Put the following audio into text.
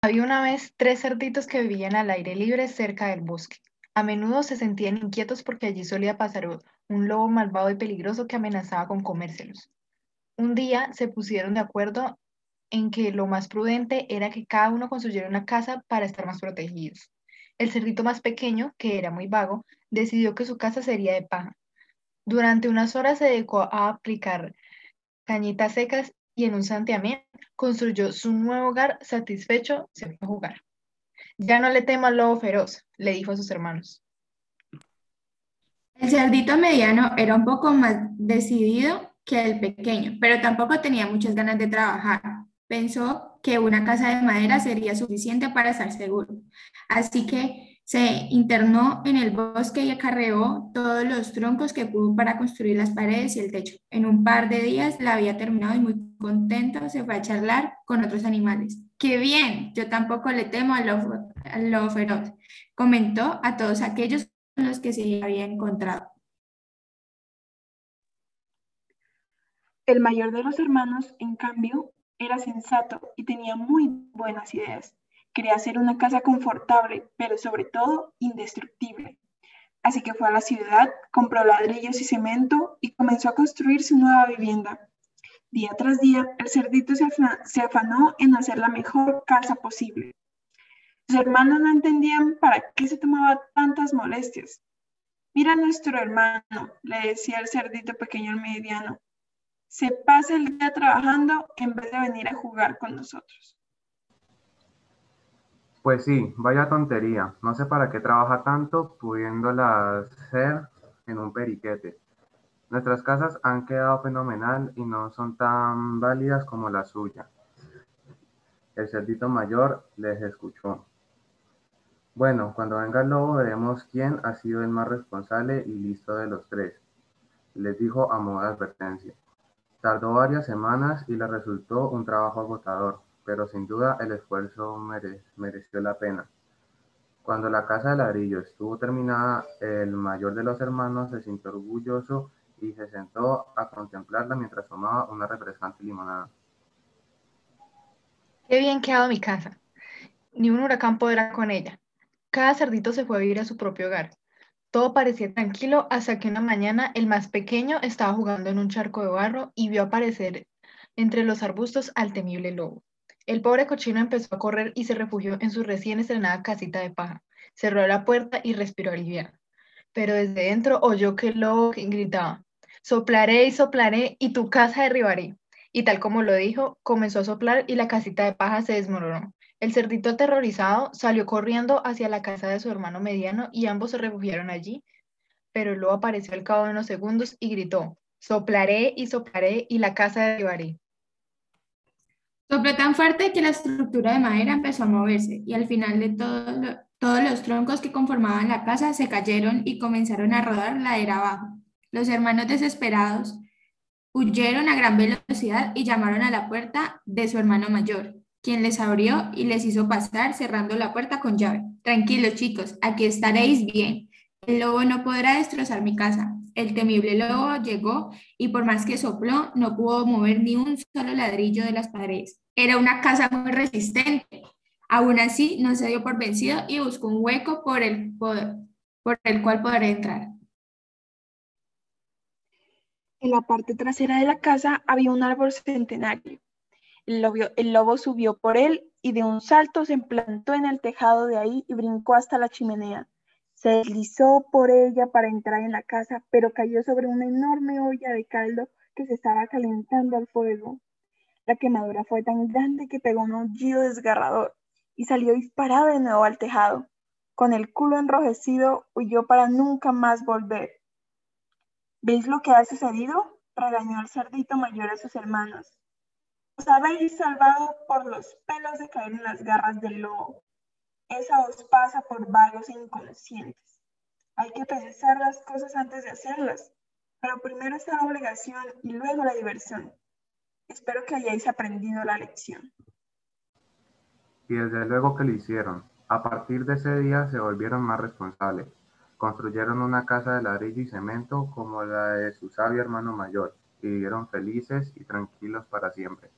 Había una vez tres cerditos que vivían al aire libre cerca del bosque. A menudo se sentían inquietos porque allí solía pasar un lobo malvado y peligroso que amenazaba con comérselos. Un día se pusieron de acuerdo en que lo más prudente era que cada uno construyera una casa para estar más protegidos. El cerdito más pequeño, que era muy vago, decidió que su casa sería de paja. Durante unas horas se dedicó a aplicar cañitas secas y en un santiamén construyó su nuevo hogar satisfecho, se fue a jugar. Ya no le temo al lobo feroz, le dijo a sus hermanos. El cerdito mediano era un poco más decidido que el pequeño, pero tampoco tenía muchas ganas de trabajar. Pensó que una casa de madera sería suficiente para estar seguro. Así que se internó en el bosque y acarreó todos los troncos que pudo para construir las paredes y el techo. En un par de días la había terminado y muy contento se fue a charlar con otros animales. ¡Qué bien! Yo tampoco le temo al lobo, feroz, comentó a todos aquellos con los que se había encontrado. El mayor de los hermanos, en cambio, era sensato y tenía muy buenas ideas. Quería hacer una casa confortable, pero sobre todo indestructible. Así que fue a la ciudad, compró ladrillos y cemento y comenzó a construir su nueva vivienda. Día tras día, el cerdito se, afanó en hacer la mejor casa posible. Sus hermanos no entendían para qué se tomaba tantas molestias. Mira a nuestro hermano, le decía el cerdito pequeño al mediano. Se pasa el día trabajando en vez de venir a jugar con nosotros. Pues sí, vaya tontería. No sé para qué trabaja tanto pudiéndola hacer en un periquete. Nuestras casas han quedado fenomenal y no son tan válidas como la suya. El cerdito mayor les escuchó. Bueno, cuando venga el lobo veremos quién ha sido el más responsable y listo de los tres, les dijo a modo de advertencia. Tardó varias semanas y le resultó un trabajo agotador pero sin duda el esfuerzo mereció la pena. Cuando la casa de ladrillo estuvo terminada, el mayor de los hermanos se sintió orgulloso y se sentó a contemplarla mientras tomaba una refrescante limonada. Qué bien quedado mi casa. Ni un huracán podrá con ella. Cada cerdito se fue a vivir a su propio hogar. Todo parecía tranquilo hasta que una mañana el más pequeño estaba jugando en un charco de barro y vio aparecer entre los arbustos al temible lobo. El pobre cochino empezó a correr y se refugió en su recién estrenada casita de paja. Cerró la puerta y respiró aliviado. Pero desde dentro oyó que el lobo gritaba, soplaré y soplaré y tu casa derribaré. Y tal como lo dijo, comenzó a soplar y la casita de paja se desmoronó. El cerdito aterrorizado salió corriendo hacia la casa de su hermano mediano y ambos se refugiaron allí. Pero el lobo apareció al cabo de unos segundos y gritó, soplaré y soplaré y la casa derribaré. Sopló tan fuerte que la estructura de madera empezó a moverse y al final de todo todos los troncos que conformaban la casa se cayeron y comenzaron a rodar ladera abajo. Los hermanos desesperados huyeron a gran velocidad y llamaron a la puerta de su hermano mayor, quien les abrió y les hizo pasar cerrando la puerta con llave. Tranquilos chicos, aquí estaréis bien. El lobo no podrá destrozar mi casa. El temible lobo llegó y por más que sopló, no pudo mover ni un solo ladrillo de las paredes. Era una casa muy resistente. Aún así, no se dio por vencido y buscó un hueco por el, por el cual poder entrar. En la parte trasera de la casa había un árbol centenario. El lobo, el lobo, subió por él y de un salto se plantó en el tejado de ahí y brincó hasta la chimenea. Se deslizó por ella para entrar en la casa, pero cayó sobre una enorme olla de caldo que se estaba calentando al fuego. La quemadura fue tan grande que pegó un aullido desgarrador y salió disparado de nuevo al tejado. Con el culo enrojecido, huyó para nunca más volver. ¿Veis lo que ha sucedido? regañó el cerdito mayor a sus hermanos. Os habéis salvado por los pelos de caer en las garras del lobo. Esa os pasa por vagos e inconscientes. Hay que pensar las cosas antes de hacerlas, pero primero está la obligación y luego la diversión. Espero que hayáis aprendido la lección. Y desde luego que lo hicieron. A partir de ese día se volvieron más responsables. Construyeron una casa de ladrillo y cemento como la de su sabio hermano mayor y vivieron felices y tranquilos para siempre.